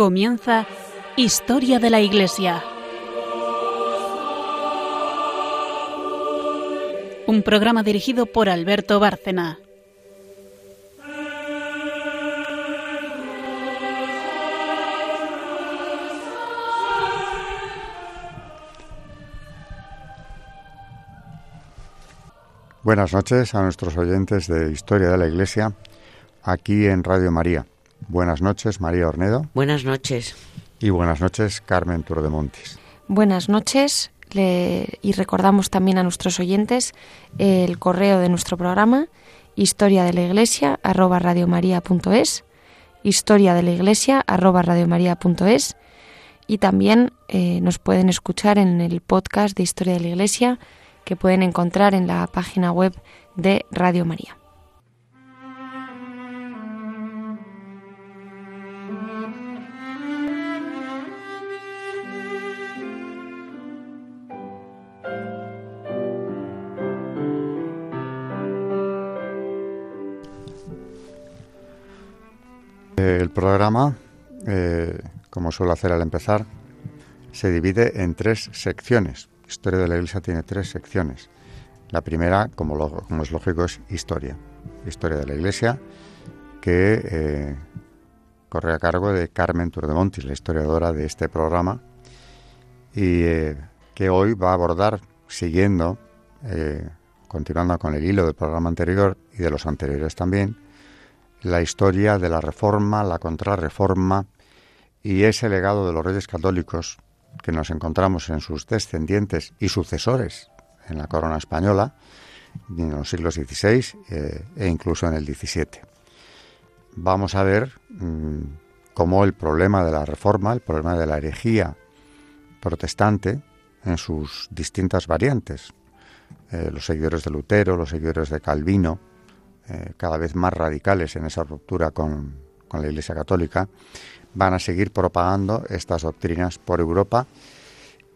Comienza Historia de la Iglesia. Un programa dirigido por Alberto Bárcena. Buenas noches a nuestros oyentes de Historia de la Iglesia aquí en Radio María. Buenas noches, María Ornedo. Buenas noches. Y buenas noches, Carmen Turdemontis. Buenas noches y recordamos también a nuestros oyentes el correo de nuestro programa historia de la iglesia arroba radiomaria.es historia de la iglesia arroba radiomaria.es y también eh, nos pueden escuchar en el podcast de Historia de la Iglesia que pueden encontrar en la página web de Radio María. El programa, eh, como suelo hacer al empezar, se divide en tres secciones. Historia de la Iglesia tiene tres secciones. La primera, como, como es lógico, es historia. Historia de la Iglesia, que eh, corre a cargo de Carmen Turdemontis, la historiadora de este programa, y eh, que hoy va a abordar, siguiendo, continuando con el hilo del programa anterior y de los anteriores también, la historia de la Reforma, la Contrarreforma y ese legado de los reyes católicos que nos encontramos en sus descendientes y sucesores en la corona española en los siglos XVI eh, e incluso en el XVII. Vamos a ver mm, cómo el problema de la Reforma, el problema de la herejía protestante en sus distintas variantes, eh, los seguidores de Lutero, los seguidores de Calvino, eh, cada vez más radicales en esa ruptura con, la Iglesia Católica, van a seguir propagando estas doctrinas por Europa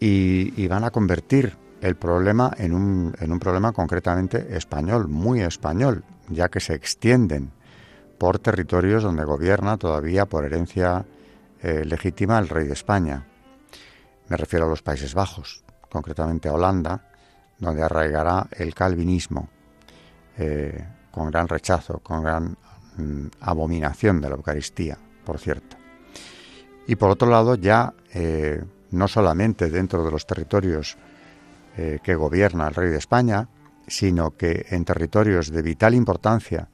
y, van a convertir el problema en un, problema concretamente español, muy español, ya que se extienden por territorios donde gobierna todavía por herencia eh, legítima el rey de España. Me refiero a los Países Bajos, concretamente a Holanda, donde arraigará el calvinismo. Eh, con gran rechazo, con gran mm, abominación de la Eucaristía, por cierto. Y por otro lado, ya eh, no solamente dentro de los territorios eh, que gobierna el rey de España, sino que en territorios de vital importancia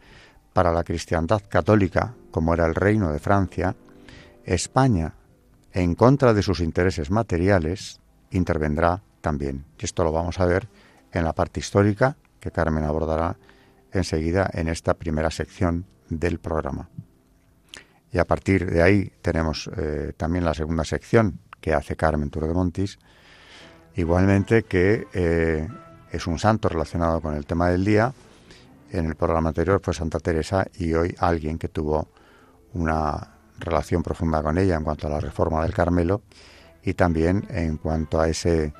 para la cristiandad católica, como era el reino de Francia, España, en contra de sus intereses materiales, intervendrá también. Y esto lo vamos a ver en la parte histórica que Carmen abordará enseguida en esta primera sección del programa. Y a partir de ahí tenemos eh, también la segunda sección que hace Carmen Turo de Montis, igualmente que eh, es un santo relacionado con el tema del día. En el programa anterior fue Santa Teresa y hoy alguien que tuvo una relación profunda con ella en cuanto a la reforma del Carmelo y también en cuanto a ese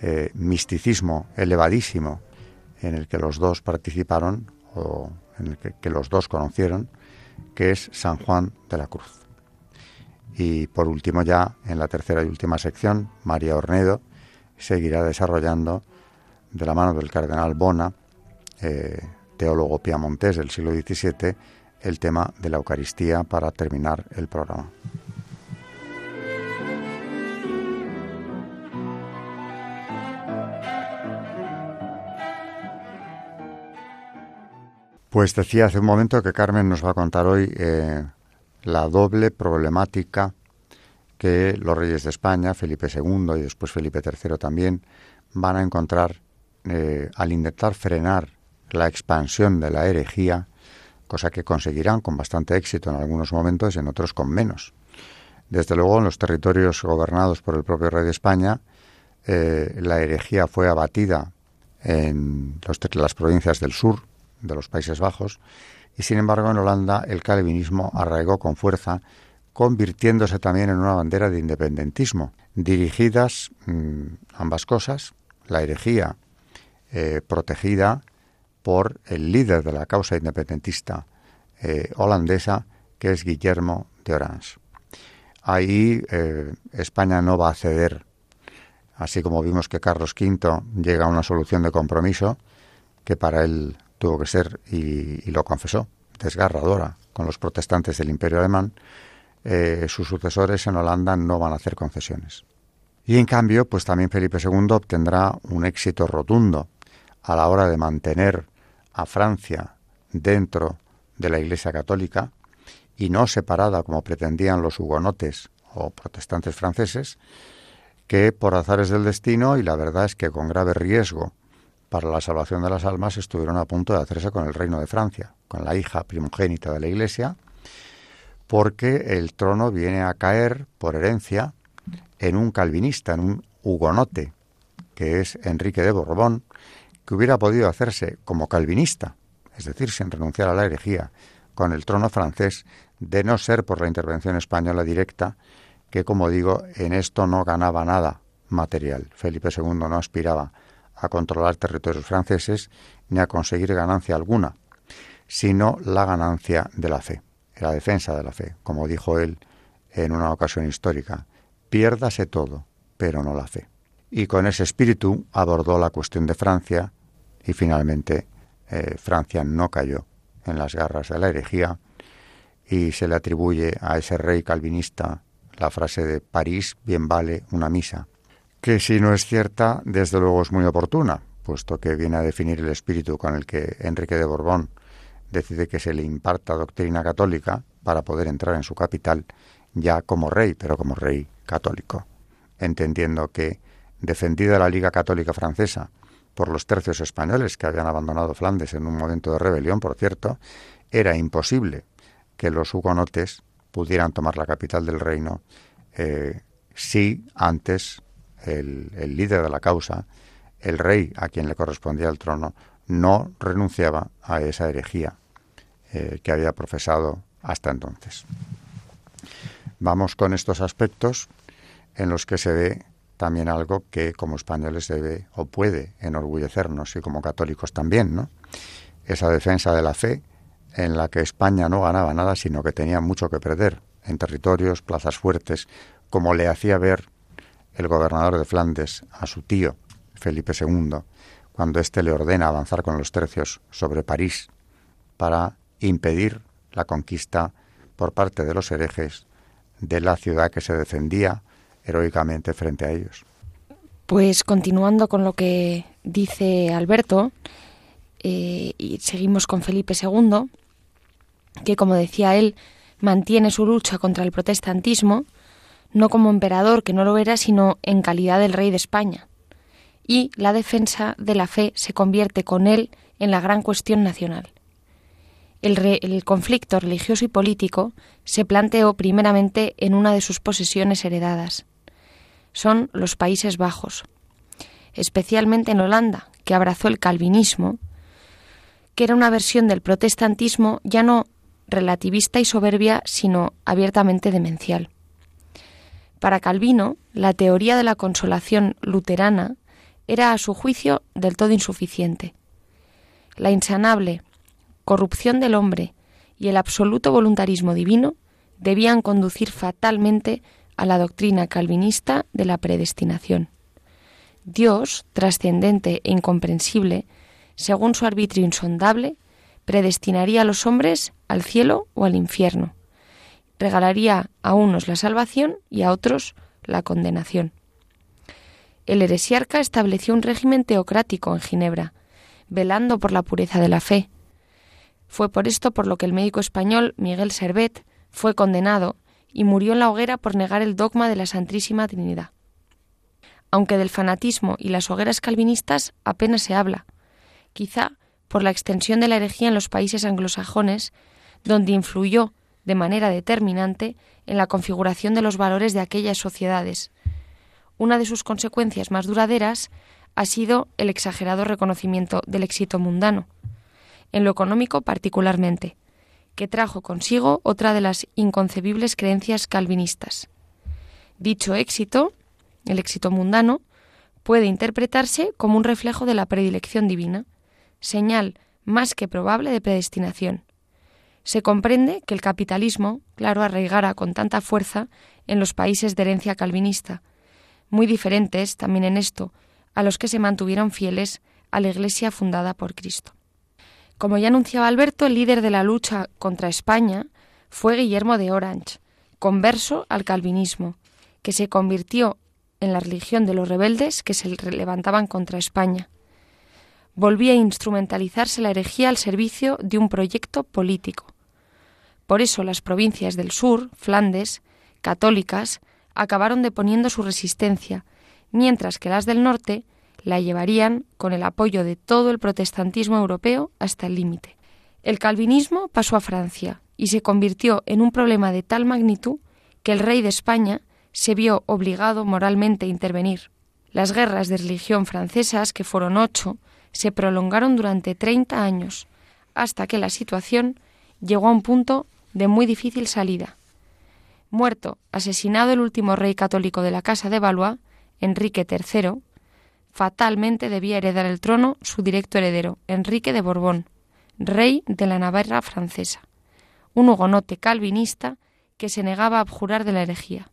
eh, misticismo elevadísimo en el que los dos participaron o en el que, los dos conocieron, que es San Juan de la Cruz. Y por último ya, en la tercera y última sección, María Ornedo seguirá desarrollando de la mano del cardenal Bona, eh, teólogo piamontés del siglo XVII, el tema de la Eucaristía para terminar el programa. Pues decía hace un momento que Carmen nos va a contar hoy eh, la doble problemática que los reyes de España, Felipe II y después Felipe III también, van a encontrar eh, al intentar frenar la expansión de la herejía, cosa que conseguirán con bastante éxito en algunos momentos y en otros con menos. Desde luego, en los territorios gobernados por el propio rey de España, eh, la herejía fue abatida en las provincias del sur, de los Países Bajos, y sin embargo en Holanda el calvinismo arraigó con fuerza, convirtiéndose también en una bandera de independentismo, dirigidas mm, ambas cosas, la herejía eh, protegida por el líder de la causa independentista eh, holandesa, que es Guillermo de Orange. Ahí eh, España no va a ceder, así como vimos que Carlos V llega a una solución de compromiso que para él tuvo que ser, y, lo confesó, desgarradora con los protestantes del Imperio Alemán, eh, sus sucesores en Holanda no van a hacer concesiones. Y en cambio, pues también Felipe II obtendrá un éxito rotundo a la hora de mantener a Francia dentro de la Iglesia Católica y no separada como pretendían los hugonotes o protestantes franceses, que por azares del destino y la verdad es que con grave riesgo para la salvación de las almas estuvieron a punto de hacerse con el reino de Francia, con la hija primogénita de la Iglesia, porque el trono viene a caer por herencia en un calvinista, en un hugonote, que es Enrique de Borbón, que hubiera podido hacerse como calvinista, es decir, sin renunciar a la herejía, con el trono francés, de no ser por la intervención española directa, que, como digo, en esto no ganaba nada material. Felipe II no aspiraba a controlar territorios franceses ni a conseguir ganancia alguna, sino la ganancia de la fe, la defensa de la fe, como dijo él en una ocasión histórica. Piérdase todo, pero no la fe. Y con ese espíritu abordó la cuestión de Francia y finalmente eh, Francia no cayó en las garras de la herejía y se le atribuye a ese rey calvinista la frase de París bien vale una misa, que si no es cierta, desde luego es muy oportuna, puesto que viene a definir el espíritu con el que Enrique de Borbón decide que se le imparta doctrina católica para poder entrar en su capital ya como rey, pero como rey católico, entendiendo que, defendida la Liga Católica Francesa por los tercios españoles que habían abandonado Flandes en un momento de rebelión, por cierto, era imposible que los hugonotes pudieran tomar la capital del reino eh, si antes el, líder de la causa, el rey a quien le correspondía el trono, no renunciaba a esa herejía eh, que había profesado hasta entonces. Vamos con estos aspectos en los que se ve también algo que como españoles debe o puede enorgullecernos y como católicos también, ¿no? Esa defensa de la fe en la que España no ganaba nada, sino que tenía mucho que perder en territorios, plazas fuertes, como le hacía ver el gobernador de Flandes a su tío, Felipe II, cuando éste le ordena avanzar con los tercios sobre París para impedir la conquista por parte de los herejes de la ciudad que se defendía heroicamente frente a ellos. Pues continuando con lo que dice Alberto, eh, y seguimos con Felipe II, que como decía él, mantiene su lucha contra el protestantismo, no como emperador, que no lo era, sino en calidad del rey de España. Y la defensa de la fe se convierte con él en la gran cuestión nacional el, conflicto religioso y político se planteó primeramente en una de sus posesiones heredadas. Son los Países Bajos, especialmente en Holanda, que abrazó el calvinismo, que era una versión del protestantismo ya no relativista y soberbia, sino abiertamente demencial. Para Calvino, la teoría de la consolación luterana era a su juicio del todo insuficiente. La insanable corrupción del hombre y el absoluto voluntarismo divino debían conducir fatalmente a la doctrina calvinista de la predestinación. Dios, trascendente e incomprensible, según su arbitrio insondable, predestinaría a los hombres al cielo o al infierno. Regalaría a unos la salvación y a otros la condenación. El heresiarca estableció un régimen teocrático en Ginebra, velando por la pureza de la fe, fue por esto por lo que el médico español Miguel Servet fue condenado y murió en la hoguera por negar el dogma de la Santísima Trinidad. Aunque del fanatismo y las hogueras calvinistas apenas se habla, quizá por la extensión de la herejía en los países anglosajones, donde influyó de manera determinante en la configuración de los valores de aquellas sociedades. Una de sus consecuencias más duraderas ha sido el exagerado reconocimiento del éxito mundano, en lo económico particularmente, que trajo consigo otra de las inconcebibles creencias calvinistas. Dicho éxito, el éxito mundano, puede interpretarse como un reflejo de la predilección divina, señal más que probable de predestinación. Se comprende que el capitalismo, claro, arraigara con tanta fuerza en los países de herencia calvinista, muy diferentes también en esto a los que se mantuvieron fieles a la Iglesia fundada por Cristo. Como ya anunciaba Alberto, el líder de la lucha contra España fue Guillermo de Orange, converso al calvinismo, que se convirtió en la religión de los rebeldes que se levantaban contra España. Volvía a instrumentalizarse la herejía al servicio de un proyecto político. Por eso las provincias del sur, Flandes, católicas, acabaron deponiendo su resistencia, mientras que las del norte la llevarían con el apoyo de todo el protestantismo europeo hasta el límite. El calvinismo pasó a Francia y se convirtió en un problema de tal magnitud que el rey de España se vio obligado moralmente a intervenir. Las guerras de religión francesas, que fueron ocho, se prolongaron durante treinta años, hasta que la situación llegó a un punto de muy difícil salida. Muerto, asesinado el último rey católico de la Casa de Valois, Enrique III, fatalmente debía heredar el trono su directo heredero, Enrique de Borbón, rey de la Navarra francesa, un hugonote calvinista que se negaba a abjurar de la herejía.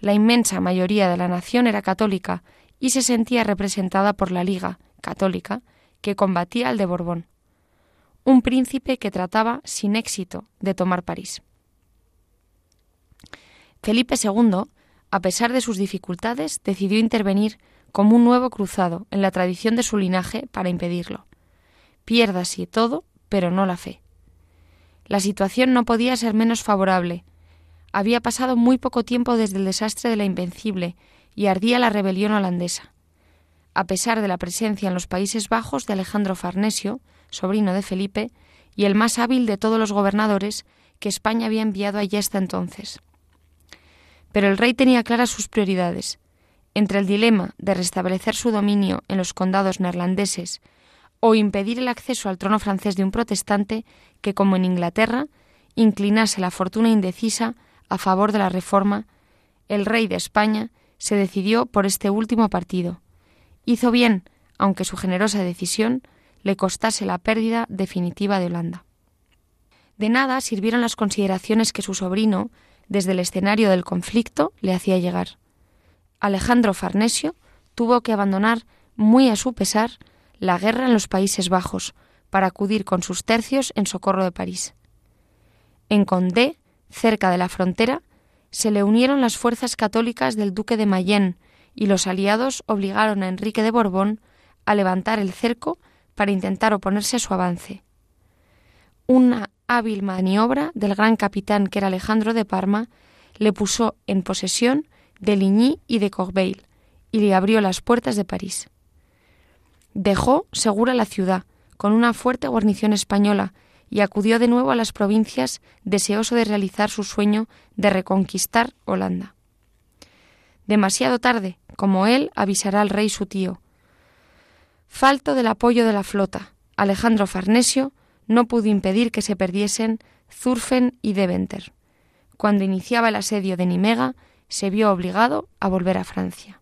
La inmensa mayoría de la nación era católica y se sentía representada por la Liga católica que combatía al de Borbón, un príncipe que trataba sin éxito de tomar París. Felipe II, a pesar de sus dificultades, decidió intervenir como un nuevo cruzado en la tradición de su linaje para impedirlo. Pierda así todo, pero no la fe. La situación no podía ser menos favorable. Había pasado muy poco tiempo desde el desastre de la Invencible y ardía la rebelión holandesa. A pesar de la presencia en los Países Bajos de Alejandro Farnesio, sobrino de Felipe, y el más hábil de todos los gobernadores que España había enviado allí hasta entonces. Pero el rey tenía claras sus prioridades. Entre el dilema de restablecer su dominio en los condados neerlandeses o impedir el acceso al trono francés de un protestante que, como en Inglaterra, inclinase la fortuna indecisa a favor de la reforma, el rey de España se decidió por este último partido. Hizo bien, aunque su generosa decisión le costase la pérdida definitiva de Holanda. De nada sirvieron las consideraciones que su sobrino, desde el escenario del conflicto le hacía llegar. Alejandro Farnesio tuvo que abandonar, muy a su pesar, la guerra en los Países Bajos para acudir con sus tercios en socorro de París. En Condé, cerca de la frontera, se le unieron las fuerzas católicas del duque de Mayenne y los aliados obligaron a Enrique de Borbón a levantar el cerco para intentar oponerse a su avance. Una hábil maniobra del gran capitán que era Alejandro de Parma le puso en posesión de Ligny y de Corbeil y le abrió las puertas de París. Dejó segura la ciudad, con una fuerte guarnición española, y acudió de nuevo a las provincias deseoso de realizar su sueño de reconquistar Holanda. Demasiado tarde, como él avisará al rey su tío. Falto del apoyo de la flota, Alejandro Farnesio no pudo impedir que se perdiesen Zurfen y Deventer. Cuando iniciaba el asedio de Nimega, se vio obligado a volver a Francia.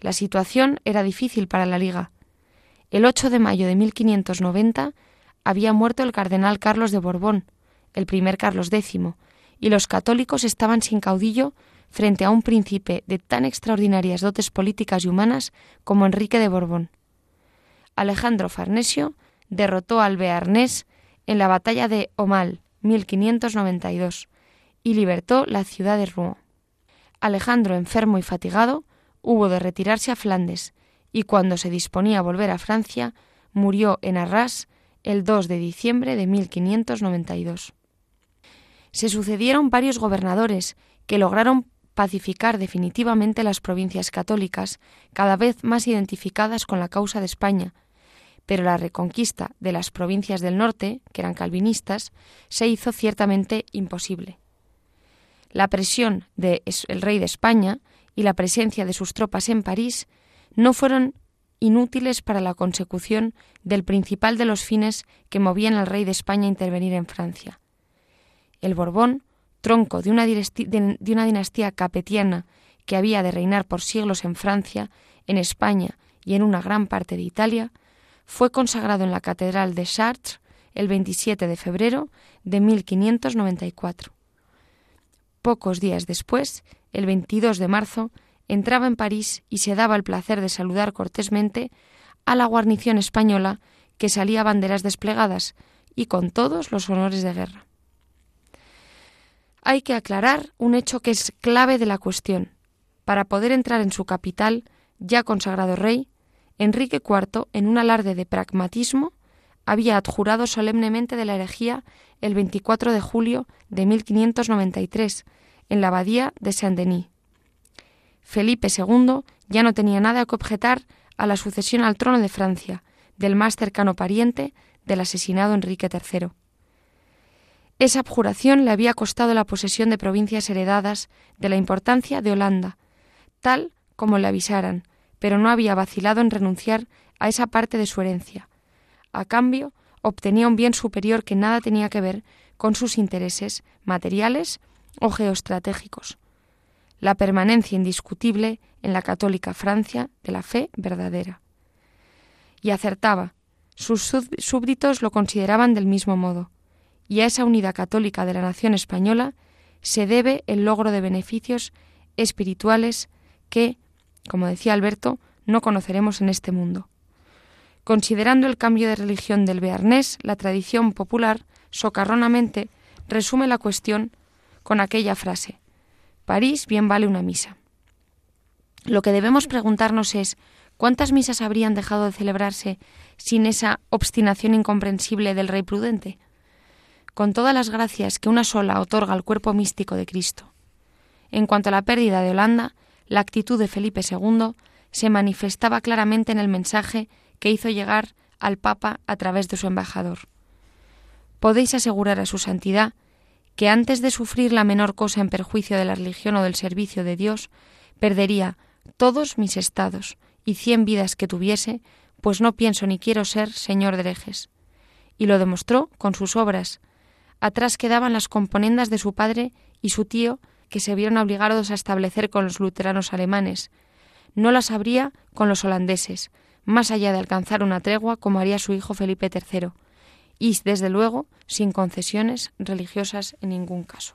La situación era difícil para la Liga. El 8 de mayo de 1590 había muerto el cardenal Carlos de Borbón, el primer Carlos X, y los católicos estaban sin caudillo frente a un príncipe de tan extraordinarias dotes políticas y humanas como Enrique de Borbón. Alejandro Farnesio derrotó al Bearnés en la batalla de Omal, 1592, y libertó la ciudad de Rouen. Alejandro, enfermo y fatigado, hubo de retirarse a Flandes, y cuando se disponía a volver a Francia, murió en Arras el 2 de diciembre de 1592. Se sucedieron varios gobernadores que lograron pacificar definitivamente las provincias católicas, cada vez más identificadas con la causa de España, pero la reconquista de las provincias del norte, que eran calvinistas, se hizo ciertamente imposible. La presión del rey de España y la presencia de sus tropas en París no fueron inútiles para la consecución del principal de los fines que movían al rey de España a intervenir en Francia. El Borbón, tronco de una, dinastía capetiana que había de reinar por siglos en Francia, en España y en una gran parte de Italia, fue consagrado en la Catedral de Chartres el 27 de febrero de 1594. Pocos días después, el 22 de marzo, entraba en París y se daba el placer de saludar cortésmente a la guarnición española que salía banderas desplegadas y con todos los honores de guerra. Hay que aclarar un hecho que es clave de la cuestión. Para poder entrar en su capital, ya consagrado rey, Enrique IV, en un alarde de pragmatismo, había adjurado solemnemente de la herejía el 24 de julio de 1593 en la abadía de Saint-Denis. Felipe II ya no tenía nada que objetar a la sucesión al trono de Francia del más cercano pariente del asesinado Enrique III. Esa abjuración le había costado la posesión de provincias heredadas de la importancia de Holanda, tal como le avisaran, pero no había vacilado en renunciar a esa parte de su herencia. A cambio, obtenía un bien superior que nada tenía que ver con sus intereses materiales o geoestratégicos. La permanencia indiscutible en la católica Francia de la fe verdadera. Y acertaba. Sus súbditos lo consideraban del mismo modo. Y a esa unidad católica de la nación española se debe el logro de beneficios espirituales que, como decía Alberto, no conoceremos en este mundo. Considerando el cambio de religión del Bearnés, la tradición popular, socarronamente, resume la cuestión con aquella frase París bien vale una misa. Lo que debemos preguntarnos es ¿cuántas misas habrían dejado de celebrarse sin esa obstinación incomprensible del Rey prudente? Con todas las gracias que una sola otorga al cuerpo místico de Cristo. En cuanto a la pérdida de Holanda, la actitud de Felipe II se manifestaba claramente en el mensaje que hizo llegar al Papa a través de su embajador. Podéis asegurar a su santidad que antes de sufrir la menor cosa en perjuicio de la religión o del servicio de Dios, perdería todos mis estados y cien vidas que tuviese, pues no pienso ni quiero ser señor de herejes. Y lo demostró con sus obras. Atrás quedaban las componendas de su padre y su tío, que se vieron obligados a establecer con los luteranos alemanes. No las habría con los holandeses, más allá de alcanzar una tregua como haría su hijo Felipe III, y, desde luego, sin concesiones religiosas en ningún caso.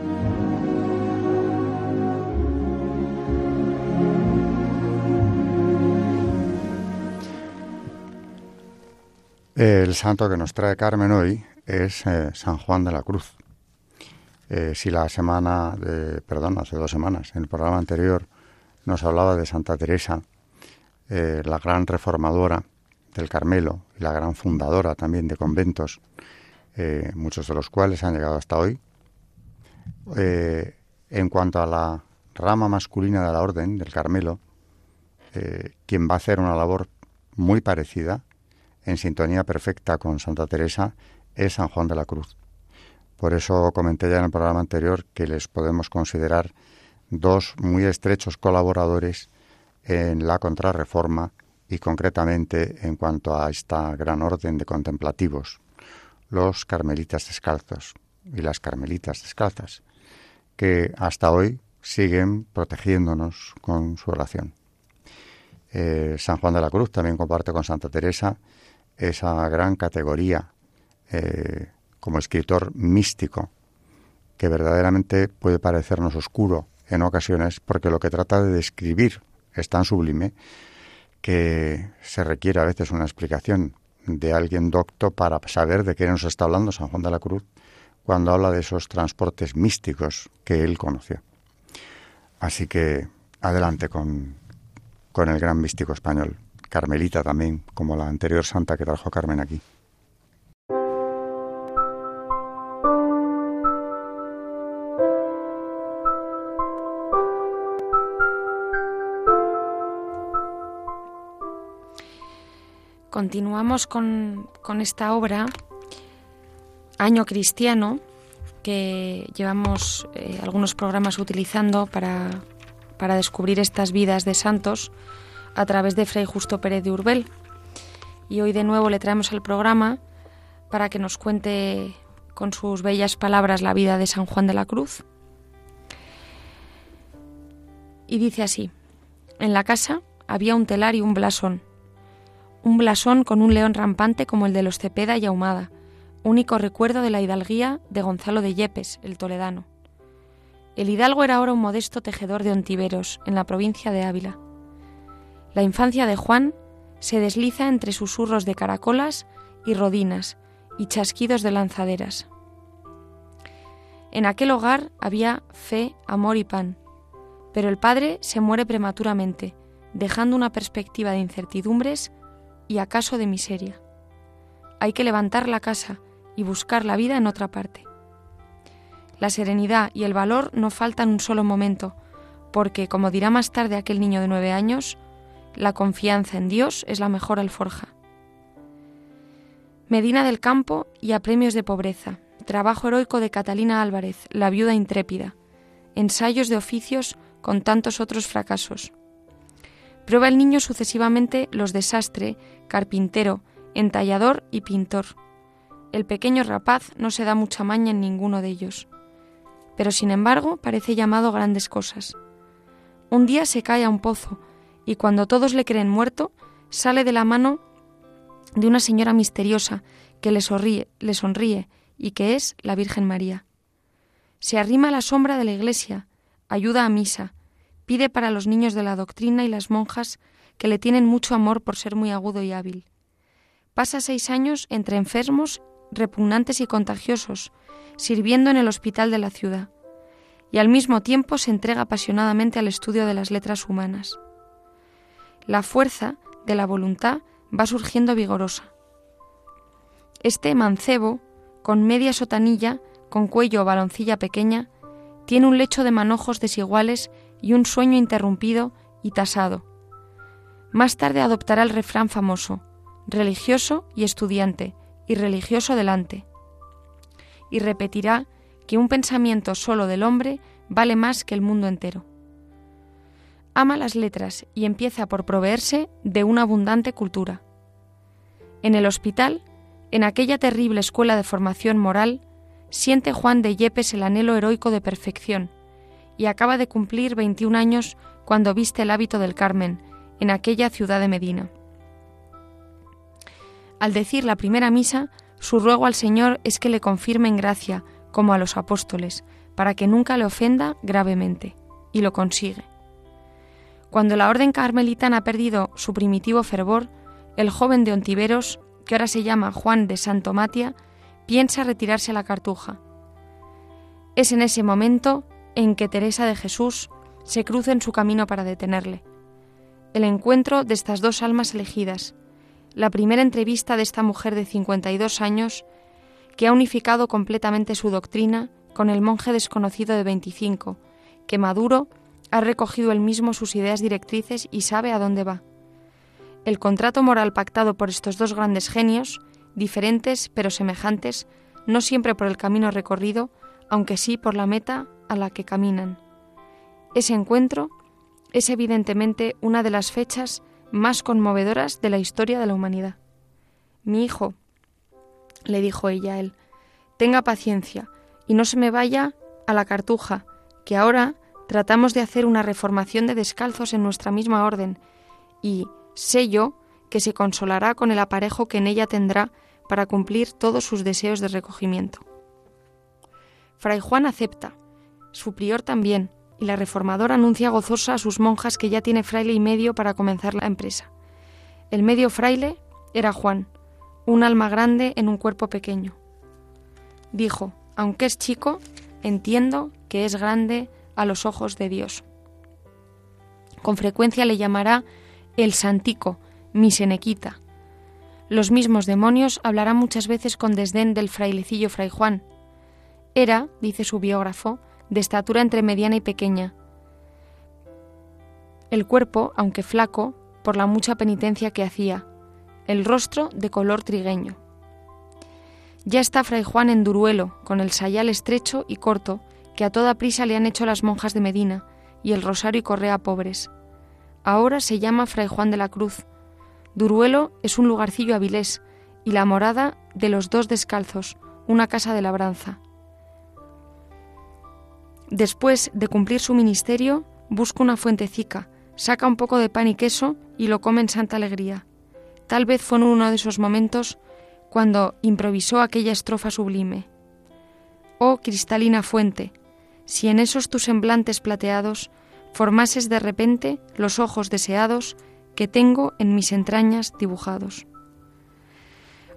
El santo que nos trae Carmen hoy es eh, San Juan de la Cruz. Eh, si la semana, de, perdón, hace dos semanas, en el programa anterior nos hablaba de Santa Teresa, eh, la gran reformadora del Carmelo la gran fundadora también de conventos, muchos de los cuales han llegado hasta hoy. en cuanto a la rama masculina de la orden del Carmelo, quien va a hacer una labor muy parecida en sintonía perfecta con Santa Teresa es San Juan de la Cruz. Por eso comenté ya en el programa anterior que les podemos considerar dos muy estrechos colaboradores en la contrarreforma y concretamente en cuanto a esta gran orden de contemplativos, los carmelitas descalzos y las carmelitas descalzas, que hasta hoy siguen protegiéndonos con su oración. Eh, San Juan de la Cruz también comparte con Santa Teresa esa gran categoría eh, como escritor místico, que verdaderamente puede parecernos oscuro en ocasiones, porque lo que trata de describir es tan sublime que se requiere a veces una explicación de alguien docto para saber de qué nos está hablando San Juan de la Cruz cuando habla de esos transportes místicos que él conoció. Así que adelante con, con el gran místico español. Carmelita también, como la anterior santa que trajo Carmen aquí. Continuamos con, esta obra, Año Cristiano, que llevamos eh, algunos programas utilizando para, para descubrir estas vidas de santos a través de Fray Justo Pérez de Urbel. Y hoy de nuevo le traemos al programa para que nos cuente con sus bellas palabras la vida de San Juan de la Cruz. Y dice así, en la casa había un telar y un blasón, un blasón con un león rampante como el de los Cepeda y Ahumada, único recuerdo de la hidalguía de Gonzalo de Yepes, el toledano. El hidalgo era ahora un modesto tejedor de ontiveros en la provincia de Ávila. La infancia de Juan se desliza entre susurros de caracolas y rodinas y chasquidos de lanzaderas. En aquel hogar había fe, amor y pan, pero el padre se muere prematuramente, dejando una perspectiva de incertidumbres y acaso de miseria. Hay que levantar la casa y buscar la vida en otra parte. La serenidad y el valor no faltan un solo momento, porque, como dirá más tarde aquel niño de nueve años, la confianza en Dios es la mejor alforja. Medina del Campo y Apremios de Pobreza. Trabajo heroico de Catalina Álvarez, la viuda intrépida. Ensayos de oficios con tantos otros fracasos. Prueba el niño sucesivamente los desastre, carpintero, entallador y pintor. El pequeño rapaz no se da mucha maña en ninguno de ellos. Pero sin embargo parece llamado a grandes cosas. Un día se cae a un pozo, y cuando todos le creen muerto, sale de la mano de una señora misteriosa que le sonríe, le sonríe y que es la Virgen María. Se arrima a la sombra de la iglesia, ayuda a misa, pide para los niños de la doctrina y las monjas que le tienen mucho amor por ser muy agudo y hábil. Pasa seis años entre enfermos, repugnantes y contagiosos, sirviendo en el hospital de la ciudad, y al mismo tiempo se entrega apasionadamente al estudio de las letras humanas la fuerza de la voluntad va surgiendo vigorosa. Este mancebo, con media sotanilla, con cuello o baloncilla pequeña, tiene un lecho de manojos desiguales y un sueño interrumpido y tasado. Más tarde adoptará el refrán famoso, religioso y estudiante, y religioso delante. Y repetirá que un pensamiento solo del hombre vale más que el mundo entero ama las letras y empieza por proveerse de una abundante cultura. En el hospital, en aquella terrible escuela de formación moral, siente Juan de Yepes el anhelo heroico de perfección y acaba de cumplir 21 años cuando viste el hábito del Carmen en aquella ciudad de Medina. Al decir la primera misa, Su ruego al Señor es que le confirme en gracia, como a los apóstoles, para que nunca le ofenda gravemente. Y lo consigue. Cuando la orden carmelitana ha perdido su primitivo fervor, el joven de Ontiveros, que ahora se llama Juan de Santomatia, piensa retirarse a la cartuja. Es en ese momento en que Teresa de Jesús se cruza en su camino para detenerle. El encuentro de estas dos almas elegidas, la primera entrevista de esta mujer de 52 años que ha unificado completamente su doctrina con el monje desconocido de 25, que Maduro ha recogido él mismo sus ideas directrices y sabe a dónde va. El contrato moral pactado por estos dos grandes genios, diferentes pero semejantes, no siempre por el camino recorrido, aunque sí por la meta a la que caminan. Ese encuentro es evidentemente una de las fechas más conmovedoras de la historia de la humanidad. Mi hijo, le dijo ella a él, tenga paciencia y no se me vaya a la cartuja, que ahora tratamos de hacer una reformación de descalzos en nuestra misma orden, y sé yo que se consolará con el aparejo que en ella tendrá para cumplir todos sus deseos de recogimiento. Fray Juan acepta, su prior también, y la reformadora anuncia gozosa a sus monjas que ya tiene fraile y medio para comenzar la empresa. El medio fraile era Juan, un alma grande en un cuerpo pequeño. Dijo, aunque es chico, entiendo que es grande a los ojos de Dios. Con frecuencia le llamará el Santico, mi Senequita. Los mismos demonios hablarán muchas veces con desdén del frailecillo Fray Juan. Era, dice su biógrafo, de estatura entre mediana y pequeña. El cuerpo, aunque flaco, por la mucha penitencia que hacía, el rostro de color trigueño. Ya está Fray Juan en Duruelo, con el sayal estrecho y corto, que a toda prisa le han hecho las monjas de Medina, y el rosario y correa pobres. Ahora se llama Fray Juan de la Cruz. Duruelo es un lugarcillo avilés, y la morada de los dos descalzos, una casa de labranza. Después de cumplir su ministerio, busca una fuentecica, saca un poco de pan y queso y lo come en santa alegría. Tal vez fue en uno de esos momentos cuando improvisó aquella estrofa sublime. Oh cristalina fuente, si en esos tus semblantes plateados formases de repente los ojos deseados que tengo en mis entrañas dibujados.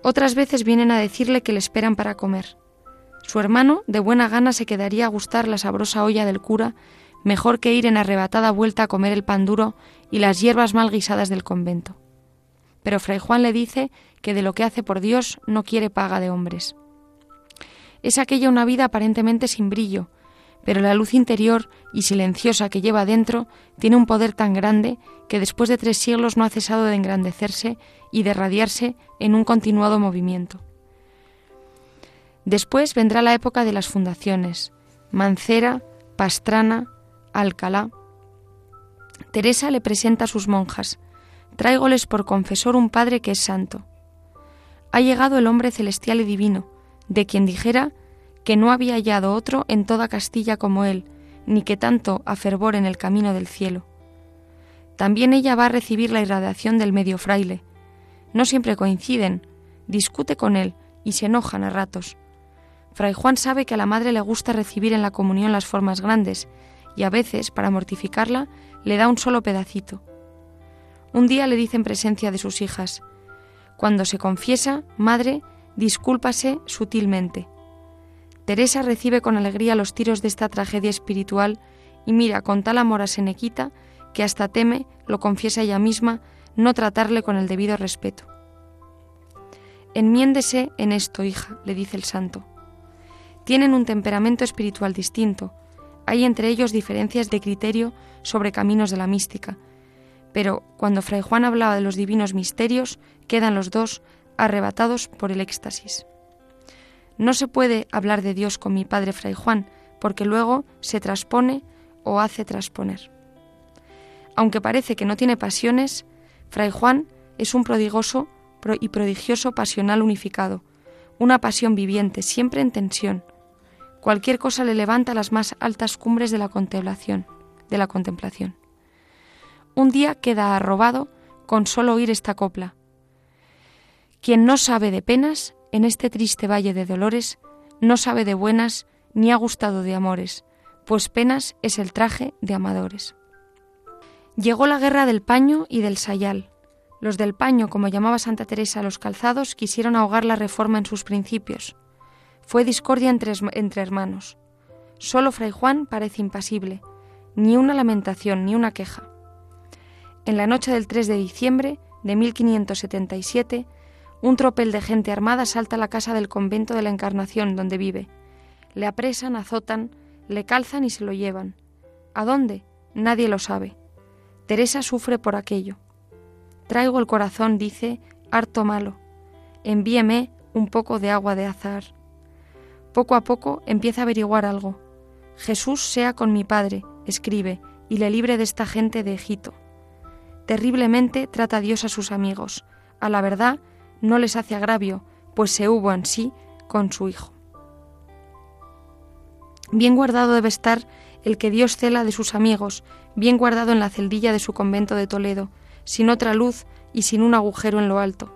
Otras veces vienen a decirle que le esperan para comer. Su hermano de buena gana se quedaría a gustar la sabrosa olla del cura, mejor que ir en arrebatada vuelta a comer el pan duro y las hierbas mal guisadas del convento. Pero Fray Juan le dice que de lo que hace por Dios no quiere paga de hombres. Es aquella una vida aparentemente sin brillo, pero la luz interior y silenciosa que lleva dentro tiene un poder tan grande que después de tres siglos no ha cesado de engrandecerse y de radiarse en un continuado movimiento. Después vendrá la época de las fundaciones, Mancera, Pastrana, Alcalá. Teresa le presenta a sus monjas, tráigoles por confesor un Padre que es santo. Ha llegado el hombre celestial y divino, de quien dijera que no había hallado otro en toda Castilla como él, ni que tanto a fervor en el camino del cielo. También ella va a recibir la irradiación del medio fraile. No siempre coinciden, discute con él y se enojan a ratos. Fray Juan sabe que a la madre le gusta recibir en la comunión las formas grandes y a veces, para mortificarla, le da un solo pedacito. Un día le dice en presencia de sus hijas, Cuando se confiesa, madre, discúlpase sutilmente. Teresa recibe con alegría los tiros de esta tragedia espiritual y mira con tal amor a Senequita que hasta teme, lo confiesa ella misma, no tratarle con el debido respeto. Enmiéndese en esto, hija, le dice el santo. Tienen un temperamento espiritual distinto. Hay entre ellos diferencias de criterio sobre caminos de la mística. Pero cuando Fray Juan hablaba de los divinos misterios, quedan los dos arrebatados por el éxtasis. No se puede hablar de Dios con mi padre Fray Juan, porque luego se transpone o hace transponer. Aunque parece que no tiene pasiones, Fray Juan es un prodigoso y prodigioso pasional unificado, una pasión viviente, siempre en tensión, Cualquier cosa le levanta a las más altas cumbres de la contemplación, de la contemplación. Un día queda arrobado con solo oír esta copla. Quien no sabe de penas, en este triste valle de dolores, no sabe de buenas ni ha gustado de amores, pues penas es el traje de amadores. Llegó la guerra del paño y del sayal. Los del paño, como llamaba Santa Teresa a los calzados, quisieron ahogar la reforma en sus principios. Fue discordia entre, entre hermanos. Solo Fray Juan parece impasible, ni una lamentación, ni una queja. En la noche del 3 de diciembre de 1577, un tropel de gente armada salta a la casa del convento de la Encarnación donde vive. Le apresan, azotan, le calzan y se lo llevan. ¿A dónde? Nadie lo sabe. Teresa sufre por aquello. Traigo el corazón, dice, harto malo. Envíeme un poco de agua de azar. Poco a poco empieza a averiguar algo. Jesús sea con mi Padre, escribe, y le libre de esta gente de Egipto. Terriblemente trata Dios a sus amigos. A la verdad, no les hace agravio, pues se hubo en sí con su Hijo. Bien guardado debe estar el que Dios cela de sus amigos, bien guardado en la celdilla de su convento de Toledo, sin otra luz y sin un agujero en lo alto.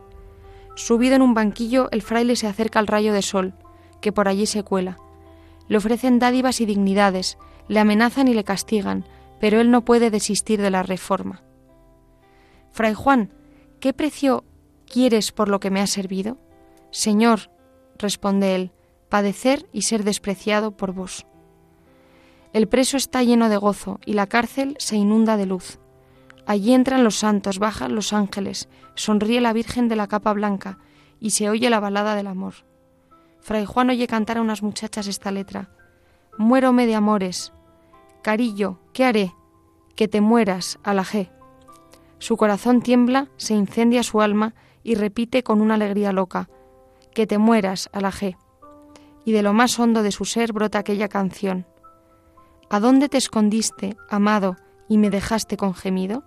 Subido en un banquillo, el fraile se acerca al rayo de sol, que por allí se cuela. Le ofrecen dádivas y dignidades, le amenazan y le castigan, pero él no puede desistir de la reforma. Fray Juan, ¿qué precio quieres por lo que me ha servido? Señor, responde él, padecer y ser despreciado por vos. El preso está lleno de gozo y la cárcel se inunda de luz. Allí entran los santos, bajan los ángeles, sonríe la Virgen de la capa blanca y se oye la balada del amor. Fray Juan oye cantar a unas muchachas esta letra. Muérome de amores. Carillo, ¿qué haré? Que te mueras, a la G. Su corazón tiembla, se incendia su alma y repite con una alegría loca. Que te mueras, a la G. Y de lo más hondo de su ser brota aquella canción. ¿A dónde te escondiste, amado, y me dejaste con gemido?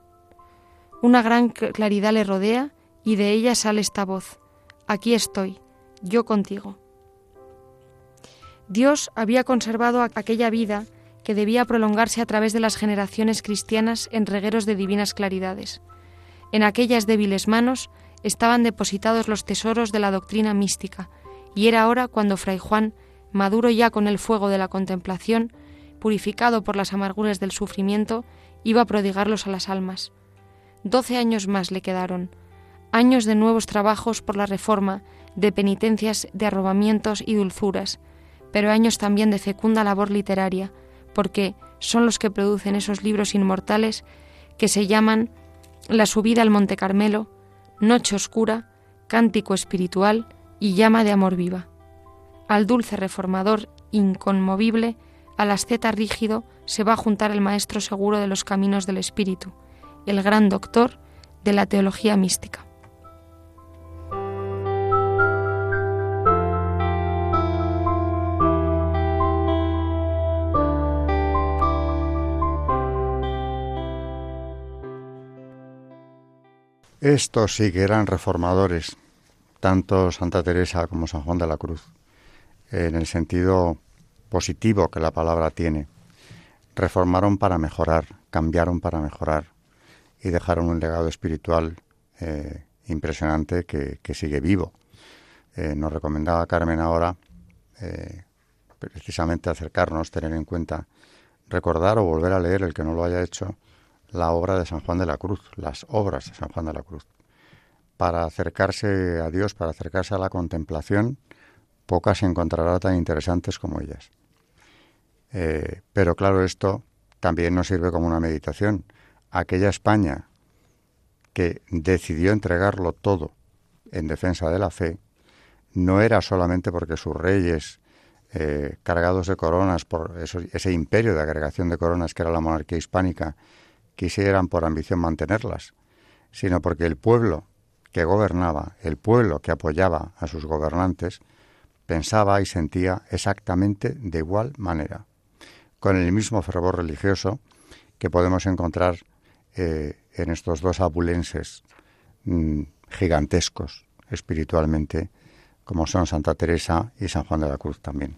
Una gran claridad le rodea y de ella sale esta voz. Aquí estoy, yo contigo. Dios había conservado aquella vida que debía prolongarse a través de las generaciones cristianas en regueros de divinas claridades. En aquellas débiles manos estaban depositados los tesoros de la doctrina mística, y era ahora cuando Fray Juan, maduro ya con el fuego de la contemplación, purificado por las amarguras del sufrimiento, iba a prodigarlos a las almas. Doce años más le quedaron, años de nuevos trabajos por la reforma, de penitencias, de arrobamientos y dulzuras, pero años también de fecunda labor literaria, porque son los que producen esos libros inmortales que se llaman La subida al Monte Carmelo, Noche Oscura, Cántico Espiritual y Llama de Amor Viva. Al dulce reformador inconmovible, al asceta rígido, se va a juntar el maestro seguro de los caminos del Espíritu, el gran doctor de la teología mística. Estos sí que eran reformadores, tanto Santa Teresa como San Juan de la Cruz, en el sentido positivo que la palabra tiene. Reformaron para mejorar, cambiaron para mejorar y dejaron un legado espiritual eh, impresionante que, sigue vivo. Eh, nos recomendaba Carmen ahora eh, precisamente acercarnos, tener en cuenta, recordar o volver a leer, el que no lo haya hecho, la obra de San Juan de la Cruz, las obras de San Juan de la Cruz. Para acercarse a Dios, para acercarse a la contemplación, pocas se encontrará tan interesantes como ellas. Eh, pero claro, esto también nos sirve como una meditación. Aquella España que decidió entregarlo todo en defensa de la fe, no era solamente porque sus reyes, eh, cargados de coronas por ese imperio de agregación de coronas que era la monarquía hispánica, quisieran por ambición mantenerlas, sino porque el pueblo que gobernaba, el pueblo que apoyaba a sus gobernantes, pensaba y sentía exactamente de igual manera, con el mismo fervor religioso que podemos encontrar eh, en estos dos abulenses mm, gigantescos espiritualmente, como son Santa Teresa y San Juan de la Cruz también.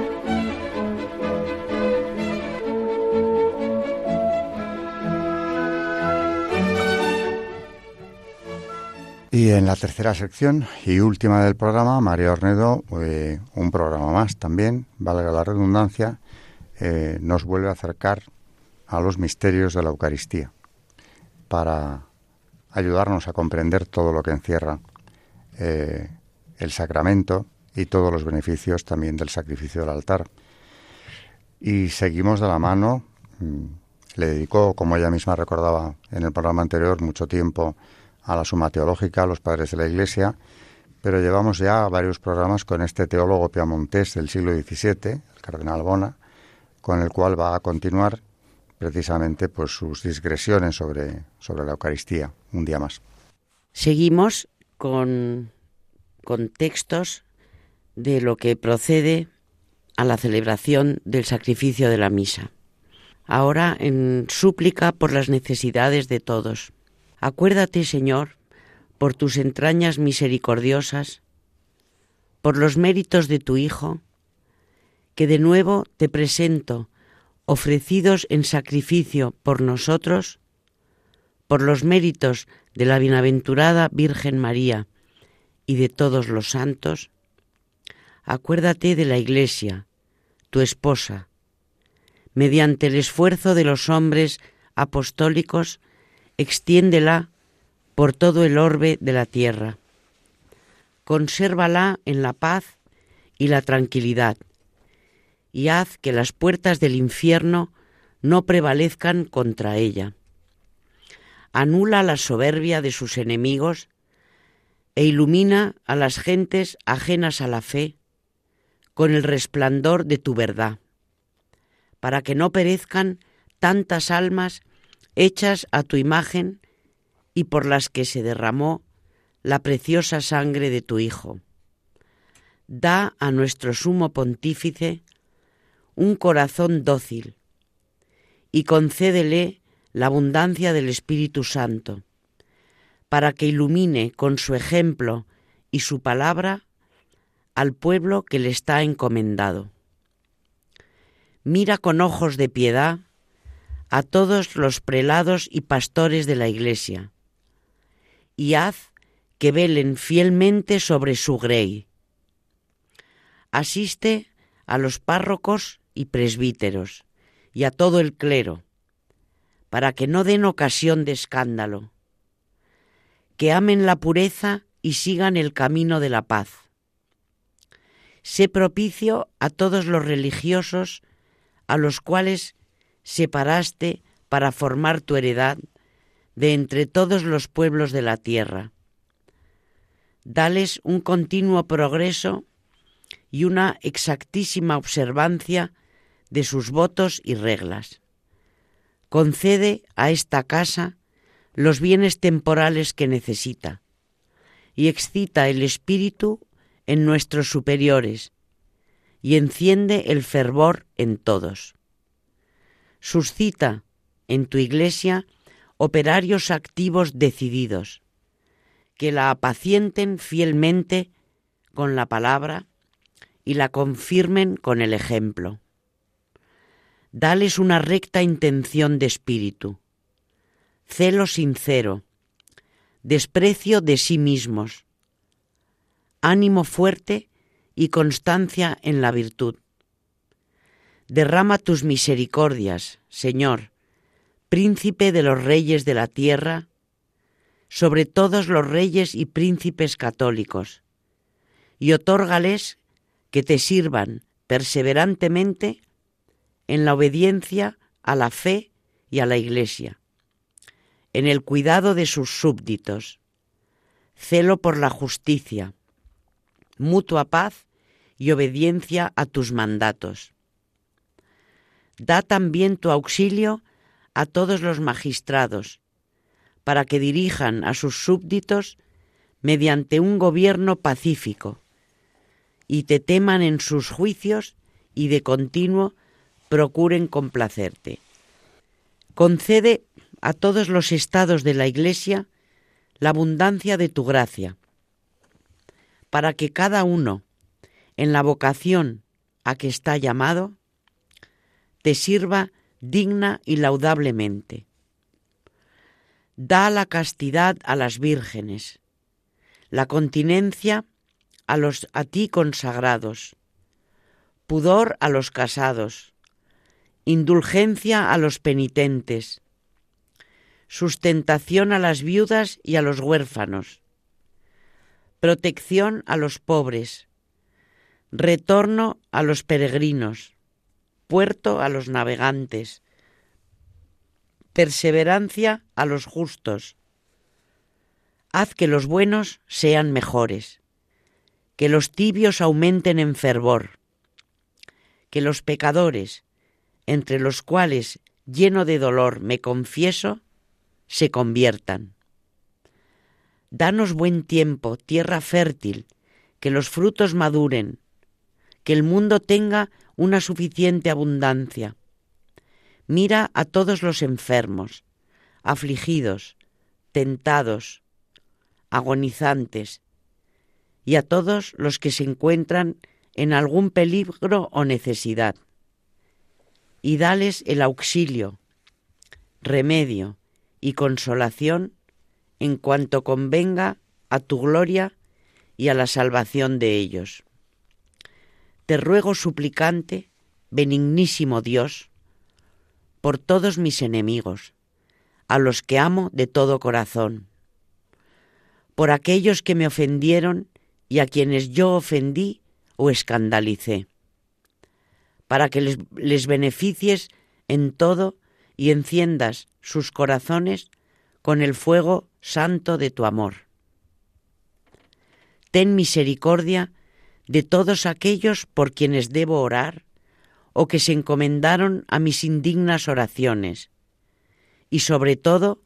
Y en la tercera sección y última del programa, María Ornedo, eh, un programa más también, valga la redundancia, eh, nos vuelve a acercar a los misterios de la Eucaristía para ayudarnos a comprender todo lo que encierra eh, el sacramento y todos los beneficios también del sacrificio del altar. Y seguimos de la mano, mm, le dedicó, como ella misma recordaba en el programa anterior, mucho tiempo a la suma teológica, a los padres de la Iglesia, pero llevamos ya varios programas con este teólogo piamontés del siglo XVII, el cardenal Bona, con el cual va a continuar precisamente pues sus digresiones sobre, sobre la Eucaristía, un día más. Seguimos con, con textos de lo que procede a la celebración del sacrificio de la misa. Ahora en súplica por las necesidades de todos. Acuérdate, Señor, por tus entrañas misericordiosas, por los méritos de tu Hijo, que de nuevo te presento, ofrecidos en sacrificio por nosotros, por los méritos de la bienaventurada Virgen María y de todos los santos, acuérdate de la Iglesia, tu esposa, mediante el esfuerzo de los hombres apostólicos, extiéndela por todo el orbe de la tierra. Consérvala en la paz y la tranquilidad, y haz que las puertas del infierno no prevalezcan contra ella. Anula la soberbia de sus enemigos e ilumina a las gentes ajenas a la fe con el resplandor de tu verdad, para que no perezcan tantas almas hechas a tu imagen y por las que se derramó la preciosa sangre de tu Hijo. Da a nuestro sumo pontífice un corazón dócil y concédele la abundancia del Espíritu Santo, para que ilumine con su ejemplo y su palabra al pueblo que le está encomendado. Mira con ojos de piedad a todos los prelados y pastores de la Iglesia, y haz que velen fielmente sobre su grey. Asiste a los párrocos y presbíteros y a todo el clero, para que no den ocasión de escándalo, que amen la pureza y sigan el camino de la paz. Sé propicio a todos los religiosos a los cuales separaste para formar tu heredad de entre todos los pueblos de la tierra. Dales un continuo progreso y una exactísima observancia de sus votos y reglas. Concede a esta casa los bienes temporales que necesita y excita el espíritu en nuestros superiores y enciende el fervor en todos suscita en tu iglesia operarios activos decididos, que la apacienten fielmente con la palabra y la confirmen con el ejemplo. Dales una recta intención de espíritu, celo sincero, desprecio de sí mismos, ánimo fuerte y constancia en la virtud Derrama tus misericordias, Señor, príncipe de los reyes de la tierra, sobre todos los reyes y príncipes católicos, y otórgales que te sirvan perseverantemente en la obediencia a la fe y a la Iglesia, en el cuidado de sus súbditos, celo por la justicia, mutua paz y obediencia a tus mandatos Da también tu auxilio a todos los magistrados, para que dirijan a sus súbditos mediante un gobierno pacífico, y te teman en sus juicios y de continuo procuren complacerte. Concede a todos los estados de la Iglesia la abundancia de tu gracia, para que cada uno, en la vocación a que está llamado, te sirva digna y laudablemente. Da la castidad a las vírgenes, la continencia a los a ti consagrados, pudor a los casados, indulgencia a los penitentes, sustentación a las viudas y a los huérfanos, protección a los pobres, retorno a los peregrinos, puerto a los navegantes, perseverancia a los justos. Haz que los buenos sean mejores, que los tibios aumenten en fervor, que los pecadores, entre los cuales lleno de dolor me confieso, se conviertan. Danos buen tiempo, tierra fértil, que los frutos maduren, que el mundo tenga una suficiente abundancia. Mira a todos los enfermos, afligidos, tentados, agonizantes, y a todos los que se encuentran en algún peligro o necesidad. Y dales el auxilio, remedio y consolación en cuanto convenga a tu gloria y a la salvación de ellos. Te ruego suplicante, benignísimo Dios, por todos mis enemigos, a los que amo de todo corazón, por aquellos que me ofendieron y a quienes yo ofendí o escandalicé, para que les, les beneficies en todo y enciendas sus corazones con el fuego santo de tu amor. Ten misericordia de todos aquellos por quienes debo orar o que se encomendaron a mis indignas oraciones, y sobre todo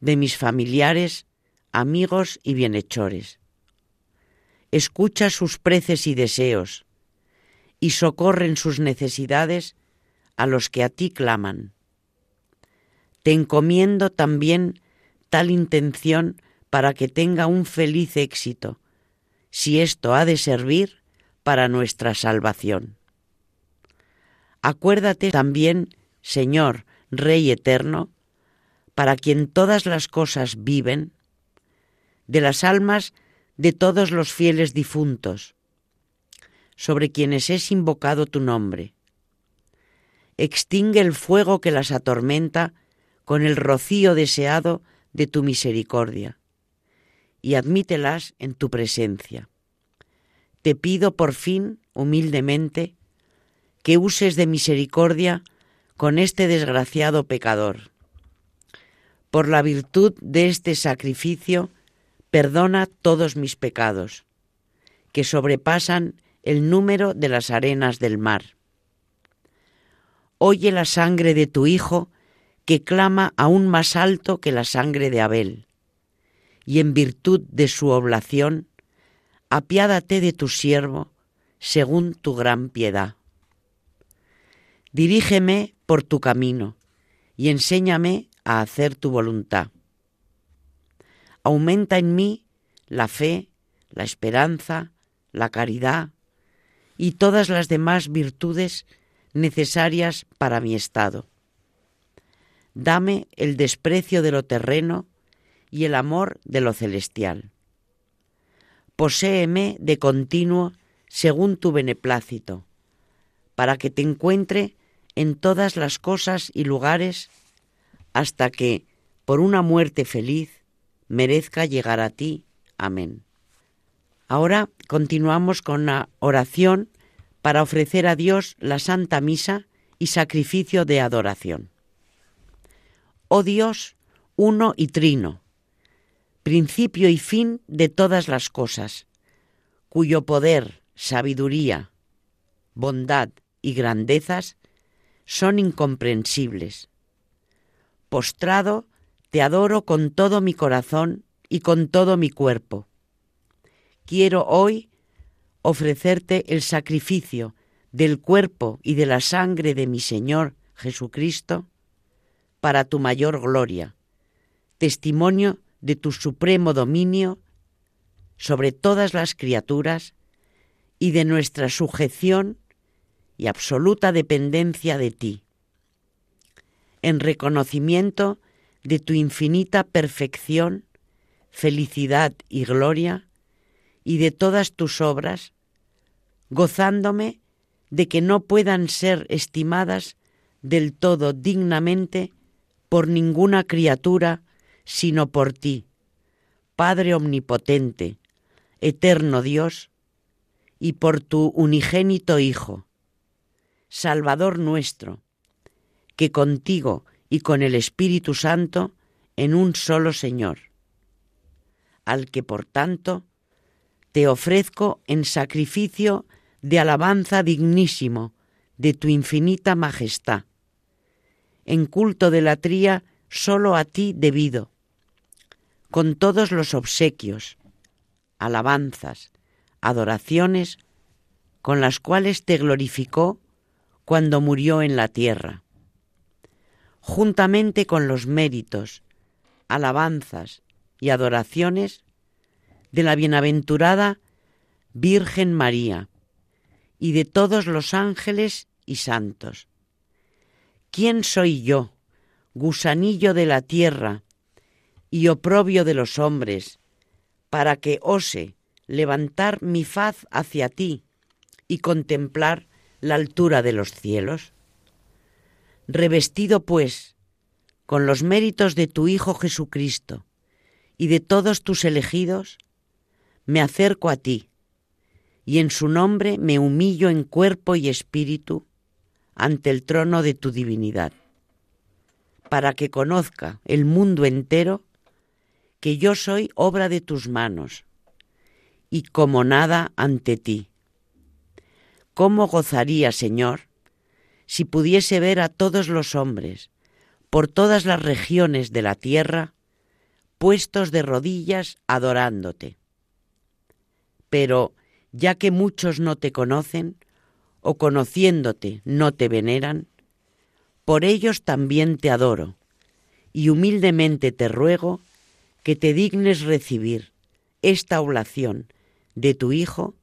de mis familiares, amigos y bienhechores. Escucha sus preces y deseos, y socorren sus necesidades a los que a ti claman. Te encomiendo también tal intención para que tenga un feliz éxito, si esto ha de servir para nuestra salvación. Acuérdate también, Señor, Rey eterno, para quien todas las cosas viven, de las almas de todos los fieles difuntos, sobre quienes es invocado tu nombre. Extingue el fuego que las atormenta con el rocío deseado de tu misericordia, y admítelas en tu presencia te pido por fin, humildemente, que uses de misericordia con este desgraciado pecador. Por la virtud de este sacrificio, perdona todos mis pecados, que sobrepasan el número de las arenas del mar. Oye la sangre de tu Hijo, que clama aún más alto que la sangre de Abel, y en virtud de su oblación, apiádate de tu siervo, según tu gran piedad. Dirígeme por tu camino y enséñame a hacer tu voluntad. Aumenta en mí la fe, la esperanza, la caridad y todas las demás virtudes necesarias para mi estado. Dame el desprecio de lo terreno y el amor de lo celestial poséeme de continuo según tu beneplácito, para que te encuentre en todas las cosas y lugares, hasta que, por una muerte feliz, merezca llegar a ti. Amén. Ahora continuamos con la oración para ofrecer a Dios la Santa Misa y sacrificio de adoración. Oh Dios, uno y trino, principio y fin de todas las cosas, cuyo poder, sabiduría, bondad y grandezas son incomprensibles. Postrado, te adoro con todo mi corazón y con todo mi cuerpo, quiero hoy ofrecerte el sacrificio del cuerpo y de la sangre de mi Señor Jesucristo para tu mayor gloria, testimonio de tu supremo dominio sobre todas las criaturas y de nuestra sujeción y absoluta dependencia de ti, en reconocimiento de tu infinita perfección, felicidad y gloria, y de todas tus obras, gozándome de que no puedan ser estimadas del todo dignamente por ninguna criatura, sino por ti, Padre Omnipotente, Eterno Dios, y por tu unigénito Hijo, Salvador nuestro, que contigo y con el Espíritu Santo en un solo Señor, al que por tanto te ofrezco en sacrificio de alabanza dignísimo de tu infinita majestad, en culto de la tría solo a ti debido, con todos los obsequios, alabanzas, adoraciones con las cuales te glorificó cuando murió en la tierra, juntamente con los méritos, alabanzas y adoraciones de la bienaventurada Virgen María y de todos los ángeles y santos. ¿Quién soy yo, gusanillo de la tierra y oprobio de los hombres, para que ose levantar mi faz hacia ti y contemplar la altura de los cielos? Revestido, pues, con los méritos de tu Hijo Jesucristo y de todos tus elegidos, me acerco a ti y en su nombre me humillo en cuerpo y espíritu ante el trono de tu divinidad, para que conozca el mundo entero que yo soy obra de tus manos y como nada ante ti. ¿Cómo gozaría, Señor, si pudiese ver a todos los hombres por todas las regiones de la tierra puestos de rodillas adorándote? Pero ya que muchos no te conocen, o conociéndote no te veneran, por ellos también te adoro, y humildemente te ruego que te dignes recibir esta oblación de tu Hijo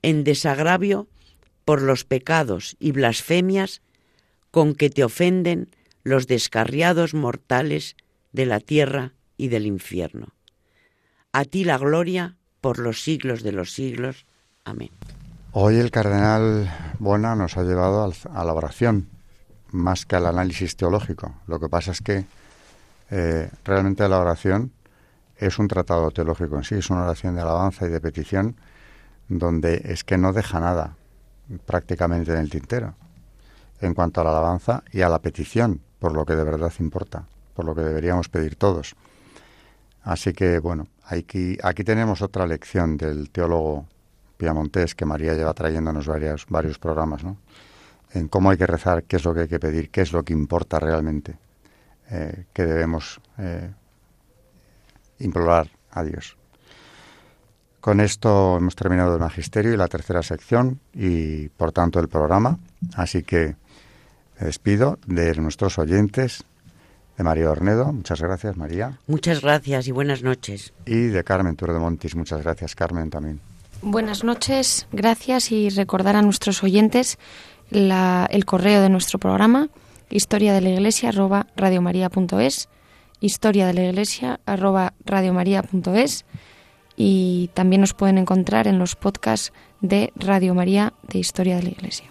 en desagravio por los pecados y blasfemias con que te ofenden los descarriados mortales de la tierra y del infierno. A ti la gloria por los siglos de los siglos. Amén. Hoy el cardenal Bona nos ha llevado a la oración más que al análisis teológico. Lo que pasa es que eh, realmente la oración es un tratado teológico en sí, es una oración de alabanza y de petición donde es que no deja nada prácticamente en el tintero en cuanto a la alabanza y a la petición, por lo que de verdad importa, por lo que deberíamos pedir todos. Así que, bueno, aquí, tenemos otra lección del teólogo Piamontés que María lleva trayéndonos varios, varios programas, ¿no? En cómo hay que rezar, qué es lo que hay que pedir, qué es lo que importa realmente, eh, que debemos eh, implorar a Dios. Con esto hemos terminado el magisterio y la tercera sección y por tanto el programa. Así que me despido de nuestros oyentes, de María Ornedo. Muchas gracias, María. Muchas gracias y buenas noches. Y de Carmen Tour de Montis. Muchas gracias, Carmen, también. Buenas noches, gracias y recordar a nuestros oyentes el correo de nuestro programa, historia de la iglesia arroba radiomaria.es, historia de la iglesia arroba radiomaria.es y también nos pueden encontrar en los podcasts de Radio María de Historia de la Iglesia.